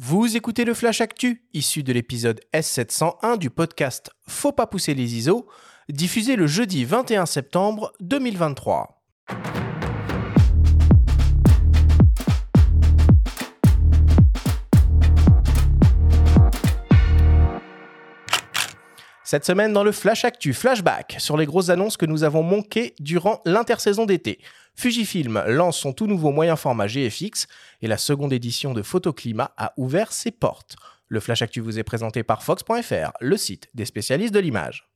Vous écoutez le Flash Actu, issu de l'épisode S701 du podcast Faut pas pousser les ISO, diffusé le jeudi 21 septembre 2023. Cette semaine dans le Flash Actu Flashback sur les grosses annonces que nous avons manquées durant l'intersaison d'été. Fujifilm lance son tout nouveau moyen format GFX et la seconde édition de Photoclimat a ouvert ses portes. Le Flash Actu vous est présenté par Fox.fr, le site des spécialistes de l'image.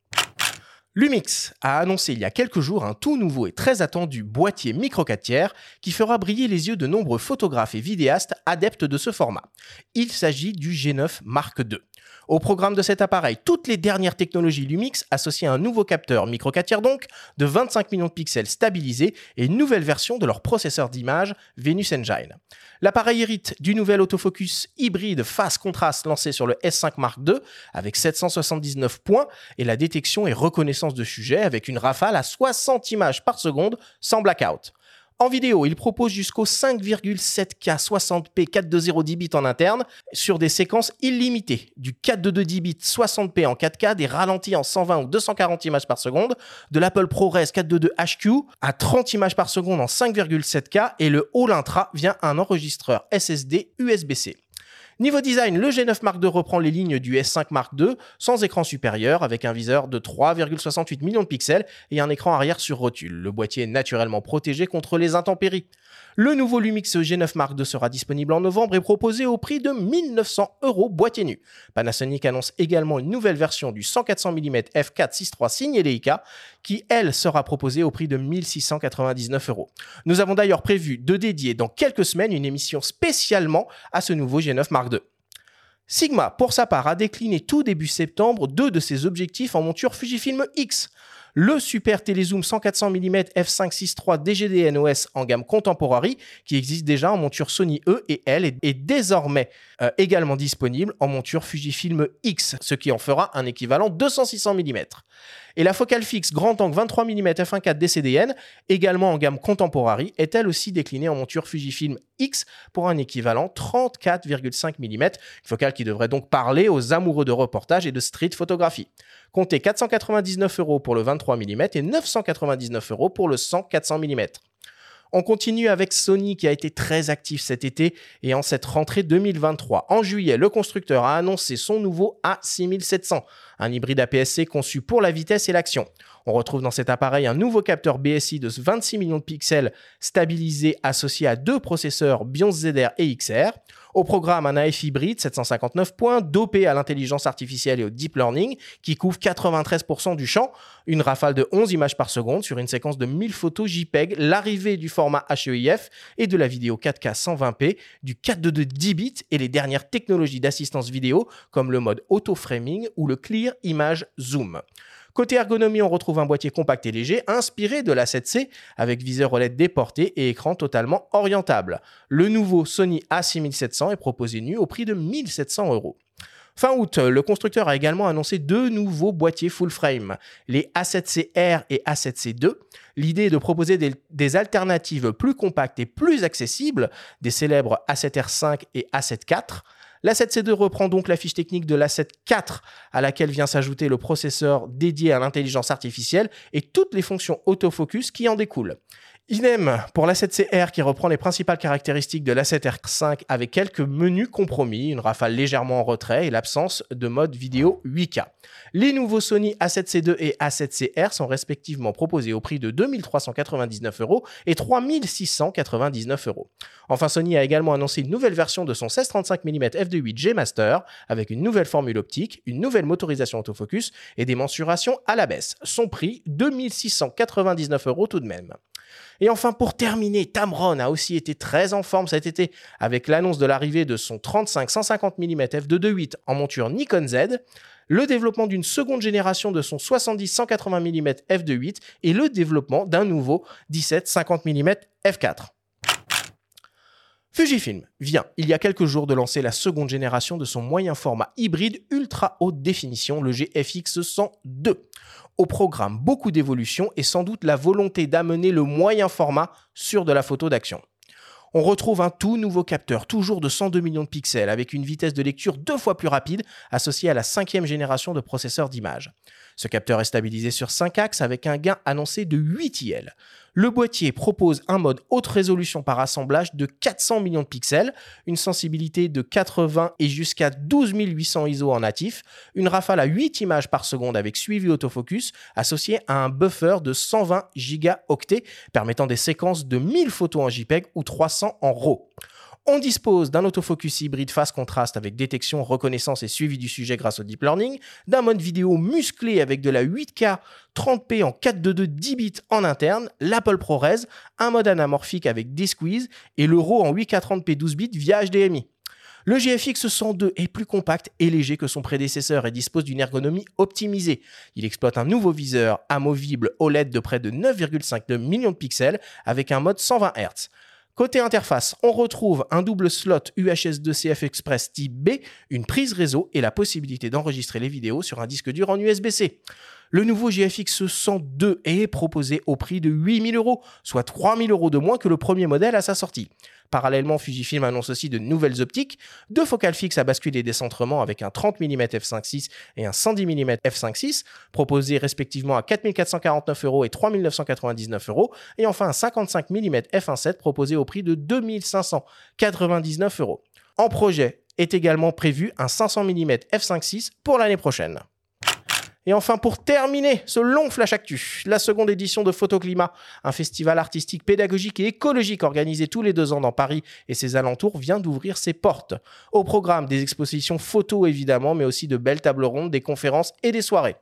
Lumix a annoncé il y a quelques jours un tout nouveau et très attendu boîtier micro 4 tiers qui fera briller les yeux de nombreux photographes et vidéastes adeptes de ce format. Il s'agit du G9 Mark II. Au programme de cet appareil, toutes les dernières technologies Lumix associées à un nouveau capteur micro 4 tiers donc de 25 millions de pixels stabilisés et une nouvelle version de leur processeur d'image Venus Engine. L'appareil hérite du nouvel autofocus hybride face contraste lancé sur le S5 Mark II avec 779 points et la détection et reconnaissance de sujet avec une rafale à 60 images par seconde sans blackout. En vidéo, il propose jusqu'au 5,7K 60p 420 10 bits en interne sur des séquences illimitées, du 422 10 bits 60p en 4K, des ralentis en 120 ou 240 images par seconde, de l'Apple ProRes 422 HQ à 30 images par seconde en 5,7K et le All Intra via un enregistreur SSD USB-C. Niveau design, le G9 Mark II reprend les lignes du S5 Mark II sans écran supérieur avec un viseur de 3,68 millions de pixels et un écran arrière sur rotule. Le boîtier est naturellement protégé contre les intempéries. Le nouveau Lumix G9 Mark II sera disponible en novembre et proposé au prix de 1900 euros boîtier nu. Panasonic annonce également une nouvelle version du 100-400 mm f4.6.3 signé Leica qui, elle, sera proposée au prix de 1699 euros. Nous avons d'ailleurs prévu de dédier dans quelques semaines une émission spécialement à ce nouveau G9 Mark II. Sigma, pour sa part, a décliné tout début septembre deux de ses objectifs en monture Fujifilm X le super télézoom 100-400 mm f5.6.3 DGD NOS en gamme Contemporary, qui existe déjà en monture Sony E et L, est, désormais euh, également disponible en monture Fujifilm X, ce qui en fera un équivalent 200-600 mm. Et la focale fixe grand angle 23 mm f1.4 DCDN, également en gamme Contemporary, est elle aussi déclinée en monture Fujifilm X pour un équivalent 34,5 mm, focale qui devrait donc parler aux amoureux de reportage et de street photographie. Comptez 499 euros pour le 23 mm et 999 euros pour le 100-400 mm. On continue avec Sony qui a été très actif cet été et en cette rentrée 2023. En juillet, le constructeur a annoncé son nouveau A6700, un hybride APS-C conçu pour la vitesse et l'action. On retrouve dans cet appareil un nouveau capteur BSI de 26 millions de pixels stabilisé associé à deux processeurs BIOS ZR et XR. Au programme, un AF hybride 759 points, dopé à l'intelligence artificielle et au deep learning, qui couvre 93% du champ, une rafale de 11 images par seconde sur une séquence de 1000 photos JPEG, l'arrivée du format HEIF et de la vidéo 4K 120p, du 422 10 bits et les dernières technologies d'assistance vidéo comme le mode auto-framing ou le clear image zoom. Côté ergonomie, on retrouve un boîtier compact et léger, inspiré de la 7C, avec viseur OLED déporté et écran totalement orientable. Le nouveau Sony A6700 est proposé nu au prix de 1700 euros. Fin août, le constructeur a également annoncé deux nouveaux boîtiers full frame, les A7C-R et A7C2. L'idée est de proposer des, des, alternatives plus compactes et plus accessibles des célèbres A7R5 et A7 IV. La 7C2 reprend donc la fiche technique de la 7.4 à laquelle vient s'ajouter le processeur dédié à l'intelligence artificielle et toutes les fonctions autofocus qui en découlent. Idem pour la 7CR qui reprend les principales caractéristiques de la 7R5 avec quelques menus compromis, une rafale légèrement en retrait et l'absence de mode vidéo 8K. Les nouveaux Sony A7C2 et A7CR sont respectivement proposés au prix de 2399 euros et 3699 euros. Enfin, Sony a également annoncé une nouvelle version de son 1635 mm f2.8 G Master avec une nouvelle formule optique, une nouvelle motorisation autofocus et des mensurations à la baisse. Son prix 2699 euros tout de même. Et enfin, pour terminer, Tamron a aussi été très en forme cet été avec l'annonce de l'arrivée de son 35-150 mm f2.8 en monture Nikon Z, le développement d'une seconde génération de son 70-180 mm f2.8 et le développement d'un nouveau 17-50 mm f4. Fujifilm vient, il y a quelques jours, de lancer la seconde génération de son moyen format hybride ultra haute définition, le GFX 102. Au programme, beaucoup d'évolutions et sans doute la volonté d'amener le moyen format sur de la photo d'action. On retrouve un tout nouveau capteur, toujours de 102 millions de pixels, avec une vitesse de lecture deux fois plus rapide, associée à la cinquième génération de processeurs d'image. Ce capteur est stabilisé sur 5 axes avec un gain annoncé de 8 IL. Le boîtier propose un mode haute résolution par assemblage de 400 millions de pixels, une sensibilité de 80 et jusqu'à 12 800 ISO en natif, une rafale à 8 images par seconde avec suivi autofocus associé à un buffer de 120 gigaoctets permettant des séquences de 1000 photos en JPEG ou 300 en RAW. On dispose d'un autofocus hybride face contraste avec détection, reconnaissance et suivi du sujet grâce au deep learning, d'un mode vidéo musclé avec de la 8K 30p en 422 10 bits en interne, l'Apple ProRes, un mode anamorphique avec des squeeze et le RAW en 8K 30p 12 bits via HDMI. Le GFX 102 est plus compact et léger que son prédécesseur et dispose d'une ergonomie optimisée. Il exploite un nouveau viseur amovible OLED de près de 9,5 millions de pixels avec un mode 120 Hz. Côté interface, on retrouve un double slot UHS-2 Express type B, une prise réseau et la possibilité d'enregistrer les vidéos sur un disque dur en USB-C. Le nouveau GFX 102 est proposé au prix de 8000 euros, soit 3000 euros de moins que le premier modèle à sa sortie. Parallèlement, Fujifilm annonce aussi de nouvelles optiques, deux focales fixes à bascule et décentrement avec un 30 mm f5.6 et un 110 mm f5.6, proposés respectivement à 4449 euros et 3999 euros, et enfin un 55 mm f1.7 proposé au prix de 2599 euros. En projet est également prévu un 500 mm f5.6 pour l'année prochaine. Et enfin, pour terminer ce long flash actu, la seconde édition de Photoclimat, un festival artistique, pédagogique et écologique organisé tous les deux ans dans Paris et ses alentours, vient d'ouvrir ses portes. Au programme, des expositions photos évidemment, mais aussi de belles tables rondes, des conférences et des soirées.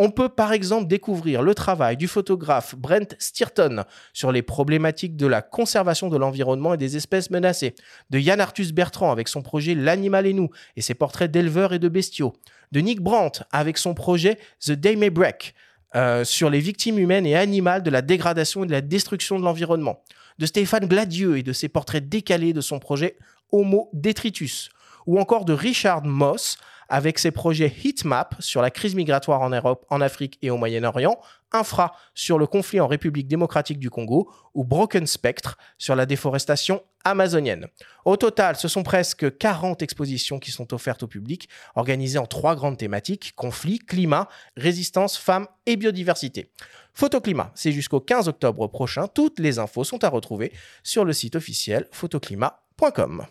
On peut par exemple découvrir le travail du photographe Brent Stirton sur les problématiques de la conservation de l'environnement et des espèces menacées, de Yann Arthus Bertrand avec son projet L'animal et nous et ses portraits d'éleveurs et de bestiaux, de Nick Brandt avec son projet The Day May Break euh, sur les victimes humaines et animales de la dégradation et de la destruction de l'environnement, de Stéphane Gladieux et de ses portraits décalés de son projet Homo Detritus, ou encore de Richard Moss avec ses projets Heatmap sur la crise migratoire en Europe, en Afrique et au Moyen-Orient, Infra sur le conflit en République démocratique du Congo ou Broken Spectre sur la déforestation amazonienne. Au total, ce sont presque 40 expositions qui sont offertes au public, organisées en trois grandes thématiques, conflit, climat, résistance, femmes et biodiversité. Photoclimat, c'est jusqu'au 15 octobre prochain. Toutes les infos sont à retrouver sur le site officiel photoclimat.com.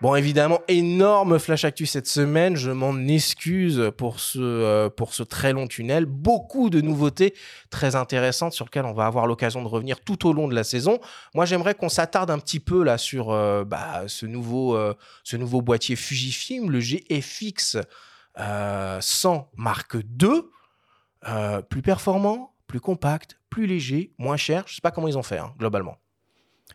Bon, évidemment, énorme flash actu cette semaine. Je m'en excuse pour ce, euh, pour ce très long tunnel. Beaucoup de nouveautés très intéressantes sur lesquelles on va avoir l'occasion de revenir tout au long de la saison. Moi, j'aimerais qu'on s'attarde un petit peu là sur euh, bah, ce, nouveau, euh, ce nouveau boîtier Fujifilm, le GFX 100 Mark II. plus performant, plus compact, plus léger, moins cher. Je sais pas comment ils ont fait, hein, globalement.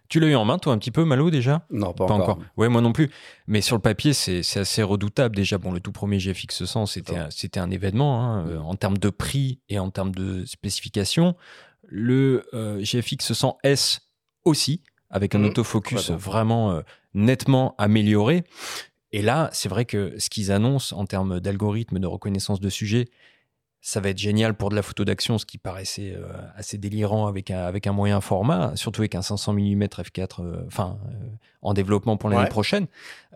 Tu l'as eu en main, toi, un petit peu, Malo, déjà? Non, pas, encore. Ouais, moi non plus. Mais sur le papier, c'est assez redoutable. Déjà, bon, le tout premier GFX 100, c'était un, un événement hein, euh, en termes de prix et en termes de spécifications. Le euh, GFX 100 S aussi, avec un mmh, autofocus vraiment euh, nettement amélioré. Et là, c'est vrai que ce qu'ils annoncent en termes d'algorithme de reconnaissance de sujet, ça va être génial pour de la photo d'action, ce qui paraissait euh, assez délirant avec un, avec un moyen format, surtout avec un 500 mm f4 enfin, euh, en développement pour l'année prochaine.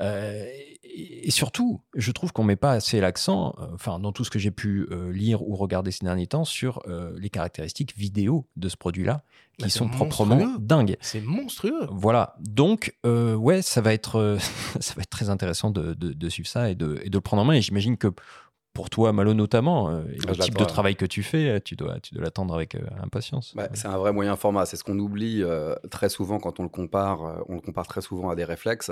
Euh, et, surtout, je trouve qu'on met pas assez l'accent, enfin, dans tout ce que j'ai pu lire ou regarder ces derniers temps, sur les caractéristiques vidéo de ce produit-là, qui bah, sont proprement dingues. C'est monstrueux. Voilà. Donc, ouais, ça va être, ça va être très intéressant de, de, suivre ça et de, et de le prendre en main. Et j'imagine que pour toi, Malo notamment, euh, le type de travail que tu fais, euh, tu dois, tu dois l'attendre avec euh, impatience. Bah, c'est un vrai moyen format. C'est ce qu'on oublie très souvent quand on le compare. on le compare très souvent à des réflexes.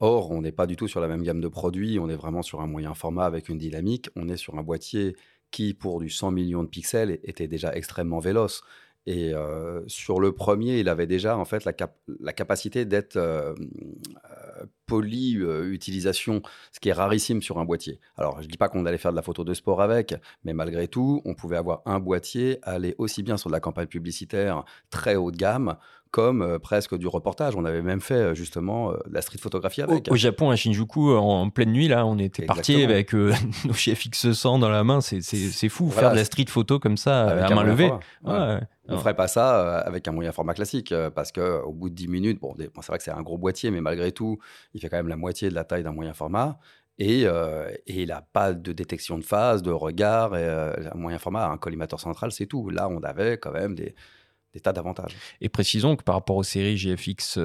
Or, on n'est pas du tout sur la même gamme de produits. On est vraiment sur un moyen format avec une dynamique. On est sur un boîtier qui, pour du 100 millions de pixels, était déjà extrêmement véloce. Et sur le premier, il avait déjà en fait la, capacité d'être poly-utilisation, ce qui est rarissime sur un boîtier. Alors, je ne dis pas qu'on allait faire de la photo de sport avec, mais malgré tout, on pouvait avoir un boîtier aller aussi bien sur de la campagne publicitaire très haut de gamme comme euh, presque du reportage. On avait même fait euh, justement euh, la street photographie avec. Au, Japon, à Shinjuku, en, pleine nuit, là, on était parti avec nos GFX 100 dans la main. C'est fou, faire de la street photo comme ça, à main levée. On ne ferait pas ça avec un moyen format classique parce qu'au bout de 10 minutes, bon, c'est vrai que c'est un gros boîtier, mais malgré tout, il fait quand même la moitié de la taille d'un moyen format. Et, il n'a pas de détection de phase, de regard. Et, un moyen format, un collimateur central, c'est tout. Là, on avait quand même des, des tas d'avantages. Et précisons que par rapport aux séries GFX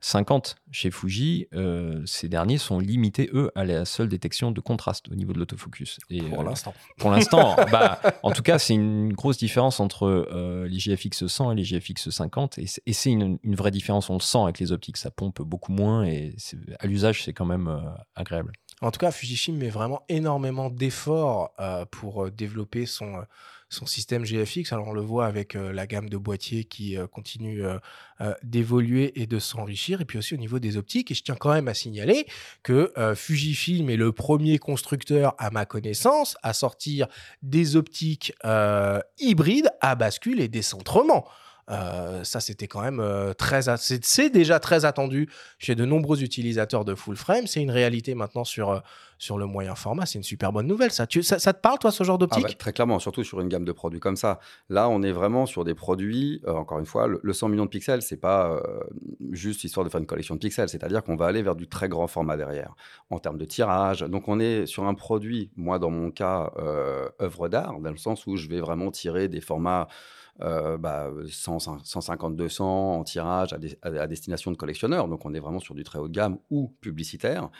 50 euh, chez Fuji, euh, ces derniers sont limités, eux, à la seule détection de contraste au niveau de l'autofocus. Pour euh, l'instant. Pour l'instant, bah, en tout cas, c'est une grosse différence entre les GFX 100 et les GFX 50. Et c'est une, une, vraie différence, on le sent avec les optiques, ça pompe beaucoup moins et à l'usage, c'est quand même agréable. En tout cas, Fujifilm met vraiment énormément d'efforts pour développer son son système GFX. Alors on le voit avec euh, la gamme de boîtiers qui euh, continue euh, d'évoluer et de s'enrichir, et puis aussi au niveau des optiques. Et je tiens quand même à signaler que Fujifilm est le premier constructeur, à ma connaissance, à sortir des optiques hybrides à bascule et décentrement. Ça, c'était quand même très. C'est déjà très attendu chez de nombreux utilisateurs de full frame. C'est une réalité maintenant sur, sur le moyen format. C'est une super bonne nouvelle. Ça, ça, te parle, toi, ce genre ah d'optique? bah, Très clairement, surtout sur une gamme de produits comme ça. Là, on est vraiment sur des produits, euh, encore une fois, le, 100 millions de pixels, c'est pas euh, juste histoire de faire une collection de pixels. C'est-à-dire qu'on va aller vers du très grand format derrière, en termes de tirage. Donc, on est sur un produit, moi, dans mon cas, euh, œuvre d'art, dans le sens où je vais vraiment tirer des formats. Bah, 150-200 en tirage à, destination de collectionneurs. Donc on est vraiment sur du très haut de gamme ou publicitaire.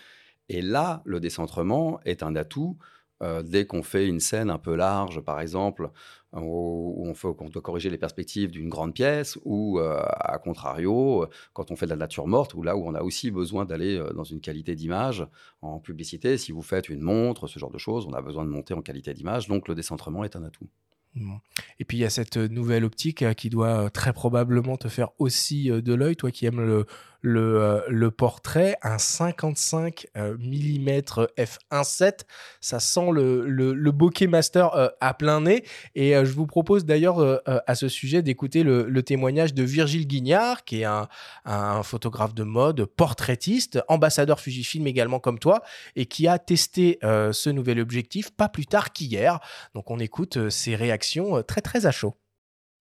Et là, le décentrement est un atout. Euh, dès qu'on fait une scène un peu large, par exemple, où, on, doit corriger les perspectives d'une grande pièce, ou euh, à contrario, quand on fait de la nature morte, ou là où on a aussi besoin d'aller euh, dans une qualité d'image en publicité, si vous faites une montre, ce genre de choses, on a besoin de monter en qualité d'image, donc le décentrement est un atout. Et puis il y a cette nouvelle optique qui doit très probablement te faire aussi de l'œil, toi qui aimes le, le, euh, le portrait, un 55 mm f1.7. Ça sent le, le, bokeh master euh, à plein nez. Et euh, je vous propose d'ailleurs à ce sujet d'écouter le, témoignage de Virgile Guignard, qui est un, photographe de mode, portraitiste, ambassadeur Fujifilm également comme toi, et qui a testé ce nouvel objectif pas plus tard qu'hier. Donc on écoute ses réactions très très à chaud.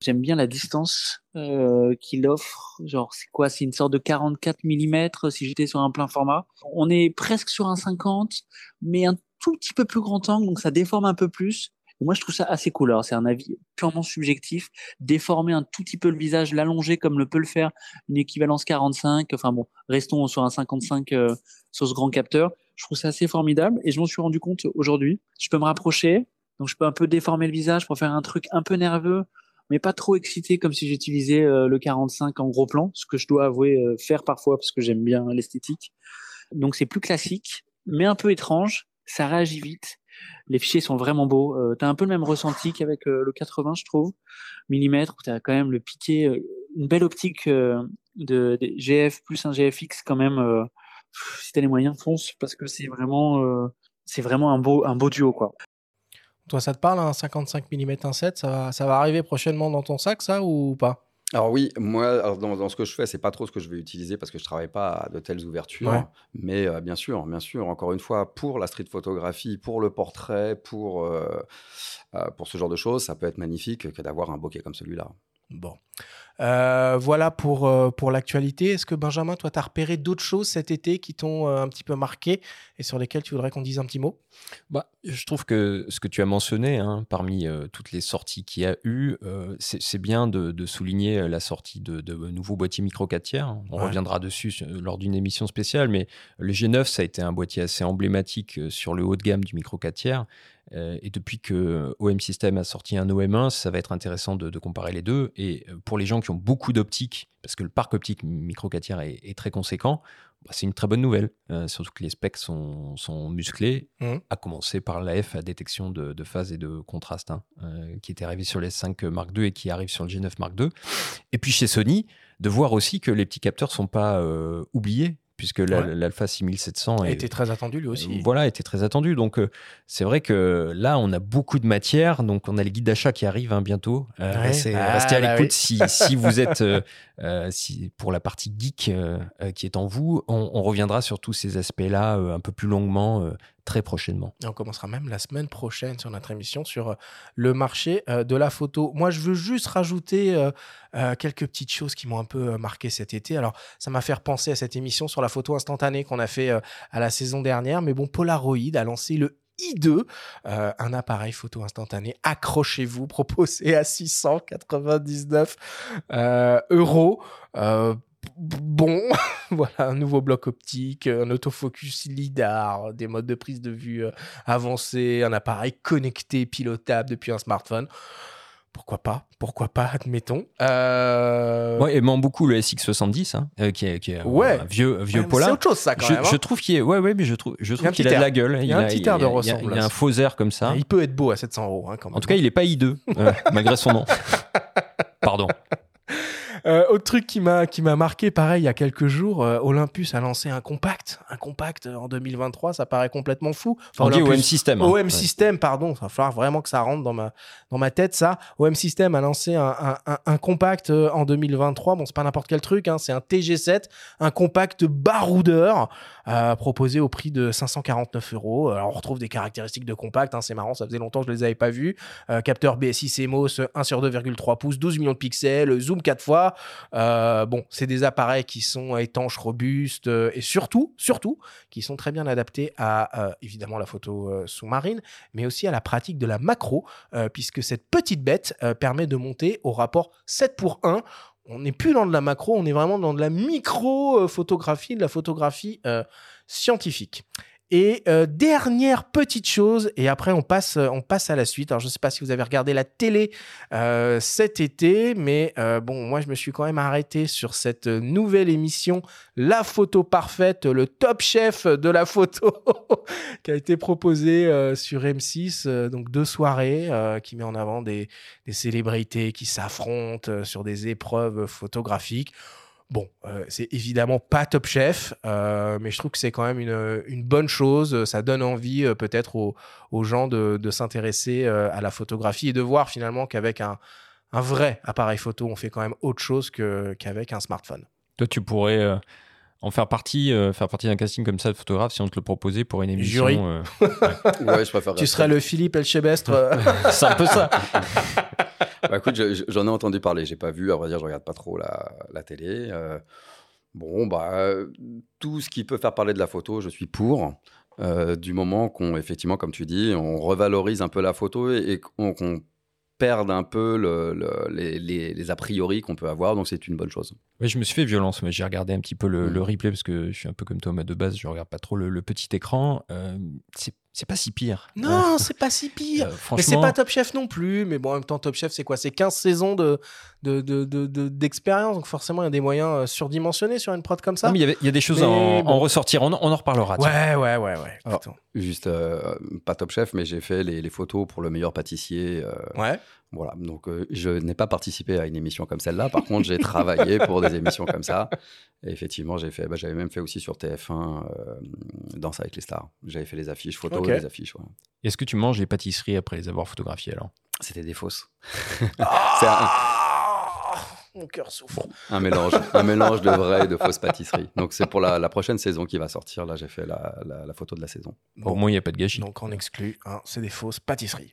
J'aime bien la distance euh, qu'il offre. Genre, c'est quoi? C'est une sorte de 44 mm si j'étais sur un plein format. On est presque sur un 50, mais un tout petit peu plus grand angle, donc ça déforme un peu plus. Moi, je trouve ça assez cool. C'est un avis purement subjectif. Déformer un tout petit peu le visage, l'allonger comme le peut le faire une équivalence 45. Enfin bon, restons sur un 55 euh, sur ce grand capteur. Je trouve ça assez formidable et je m'en suis rendu compte aujourd'hui. Je peux me rapprocher, donc je peux un peu déformer le visage pour faire un truc un peu nerveux mais pas trop excité comme si j'utilisais euh, le 45 en gros plan, ce que je dois avouer euh, faire parfois parce que j'aime bien l'esthétique. Donc c'est plus classique, mais un peu étrange. Ça réagit vite. Les fichiers sont vraiment beaux. Euh, tu as un peu le même ressenti qu'avec le 80, je trouve. Millimètre, tu as quand même le piqué, une belle optique de, de, GF plus un GFX quand même. si tu as les moyens, fonce parce que c'est vraiment, c'est vraiment un beau, un beau duo quoi. Toi, ça te parle, un 55 mm 1.7 ça va, ça va arriver prochainement dans ton sac, ça, ou pas? Alors oui, moi, dans, ce que je fais, c'est pas trop ce que je vais utiliser parce que je travaille pas à de telles ouvertures. Mais euh, bien sûr, bien sûr, encore une fois, pour la street photographie, pour le portrait, pour, euh, euh, pour ce genre de choses, ça peut être magnifique que d'avoir un bokeh comme celui-là. Bon. Voilà pour, pour l'actualité. Est-ce que Benjamin, toi, tu as repéré d'autres choses cet été qui t'ont un petit peu marqué? Et sur lesquelles tu voudrais qu'on dise un petit mot? Bah, Je trouve que ce que tu as mentionné, hein, parmi toutes les sorties qu'il y a eu, c'est bien de, souligner la sortie de, de nouveaux boîtiers micro 4 tiers. On reviendra dessus lors d'une émission spéciale, mais le G9, ça a été un boîtier assez emblématique sur le haut de gamme du micro 4 tiers. et depuis que OM System a sorti un OM1, ça va être intéressant de, comparer les deux. Et pour les gens qui ont beaucoup d'optiques, parce que le parc optique micro 4 est, est, très conséquent, bah, c'est une très bonne nouvelle. surtout que les specs sont, sont musclés, mmh. à commencer par l'AF à détection de, phase et de contraste, hein, qui était arrivé sur les 5 Mark II et qui arrive sur le G9 Mark II. Et puis chez Sony, de voir aussi que les petits capteurs ne sont pas oubliés puisque l'Alpha 6700 était très attendu lui aussi. Euh, voilà, était très attendu. Donc euh, c'est vrai que là, on a beaucoup de matière. Donc on a les guides d'achat qui arrivent hein, bientôt. Euh, ah, restez, à l'écoute si, si, vous êtes si, pour la partie geek qui est en vous. On, reviendra sur tous ces aspects-là un peu plus longuement très prochainement. on commencera même la semaine prochaine sur notre émission sur euh, le marché euh, de la photo. Moi, je veux juste rajouter euh, quelques petites choses qui m'ont un peu marqué cet été. Alors, ça m'a fait penser à cette émission sur la photo instantanée qu'on a fait à la saison dernière. Mais bon, Polaroid a lancé le i2, un appareil photo instantané, accrochez-vous, proposé à 699 euros bon, voilà, un nouveau bloc optique, un autofocus LIDAR, des modes de prise de vue euh, avancés, un appareil connecté, pilotable depuis un smartphone. Pourquoi pas Pourquoi pas, admettons. Euh... Ouais, aimant beaucoup le SX70, hein, euh, qui est, qui est ouais. un vieux, vieux C'est autre chose, ça, quand je, même. Je hein. trouve qu'il est. Ouais, ouais, mais je trouve, je trouve qu'il a de la gueule. Il, y a un petit air de ressemblance. Il, a un faux air comme ça. Il peut être beau à 700 euros, hein, quand même. En tout cas, il n'est pas I2, euh, malgré son nom. Pardon. Euh, autre truc qui m'a qui m'a marqué, pareil, il y a quelques jours, euh, Olympus a lancé un compact, un compact euh, en 2023, ça paraît complètement fou. Enfin, On dit OM System. Hein. OM System, pardon, ça va falloir vraiment que ça rentre dans ma dans ma tête ça. OM System a lancé un, un, un, compact en 2023. Bon, c'est pas n'importe quel truc, hein, c'est un TG7, un compact baroudeur proposé au prix de 549 euros. Alors, on retrouve des caractéristiques de compact, hein, c'est marrant, ça faisait longtemps que je les avais pas vus. capteur BSI CMOS 1 sur 2,3 pouces, 12 millions de pixels, zoom 4 fois. Euh, bon, c'est des appareils qui sont étanches, robustes euh, et surtout, surtout, qui sont très bien adaptés à euh, évidemment la photo sous-marine, mais aussi à la pratique de la macro, puisque cette petite bête permet de monter au rapport 7 pour 1 on n'est plus dans de la macro, on est vraiment dans de la micro-photographie, de la photographie scientifique. Et euh, dernière petite chose, et après on passe, on passe à la suite. Alors je ne sais pas si vous avez regardé la télé euh, cet été, mais euh, bon, moi je me suis quand même arrêté sur cette nouvelle émission, La photo parfaite, le top chef de la photo, qui a été proposée sur M6, donc deux soirées, qui met en avant des, des célébrités qui s'affrontent sur des épreuves photographiques. Bon, euh, c'est évidemment pas Top Chef, euh, mais je trouve que c'est quand même une, bonne chose. Ça donne envie euh, peut-être aux, gens de, s'intéresser à la photographie et de voir finalement qu'avec un, vrai appareil photo, on fait quand même autre chose qu'avec un smartphone. Toi, tu pourrais en faire partie, faire partie d'un casting comme ça de photographe si on te le proposait pour une émission. Jury. ouais. je préfère. Tu serais le Philippe Elchebestre. c'est un peu ça. bah, écoute, j'en ai entendu parler. J'ai pas vu. À vrai dire, je regarde pas trop la, la télé. Euh, bon, bah, tout ce qui peut faire parler de la photo, je suis pour. Euh, du moment qu'on, effectivement, comme tu dis, on revalorise un peu la photo et, qu'on perde un peu le, les, les, a priori qu'on peut avoir, donc c'est une bonne chose. Oui, je me suis fait violence, mais j'ai regardé un petit peu le, mmh. replay parce que je suis un peu comme Thomas de base, je regarde pas trop le, petit écran. Euh, c'est c'est pas si pire. Non, c'est pas si pire. Euh, mais c'est pas Top Chef non plus. Mais bon, en même temps, Top Chef, c'est quoi? C'est 15 saisons de, d'expérience. De, de, Donc forcément, il y a des moyens euh, surdimensionnés sur une prod comme ça. mais il y, a des choses à en, ressortir. On, en reparlera. Ouais, ouais, ouais, ouais. juste, euh, pas Top Chef, mais j'ai fait les, photos pour le meilleur pâtissier. ouais. Voilà, donc je n'ai pas participé à une émission comme celle-là. Par contre, j'ai travaillé pour des émissions comme ça. Et effectivement, j'ai fait, bah, j'avais même fait aussi sur TF1 Danse avec les stars. J'avais fait les affiches photos les affiches. Est-ce que tu manges les pâtisseries après les avoir photographiées alors? C'était des fausses. Ah Mon cœur souffre. un mélange, un mélange de vraies et de fausses pâtisseries. Donc c'est pour la, prochaine saison qui va sortir. Là, j'ai fait la, photo de la saison. Au moins, il n'y a pas de gâchis. Donc on exclut, hein, c'est des fausses pâtisseries.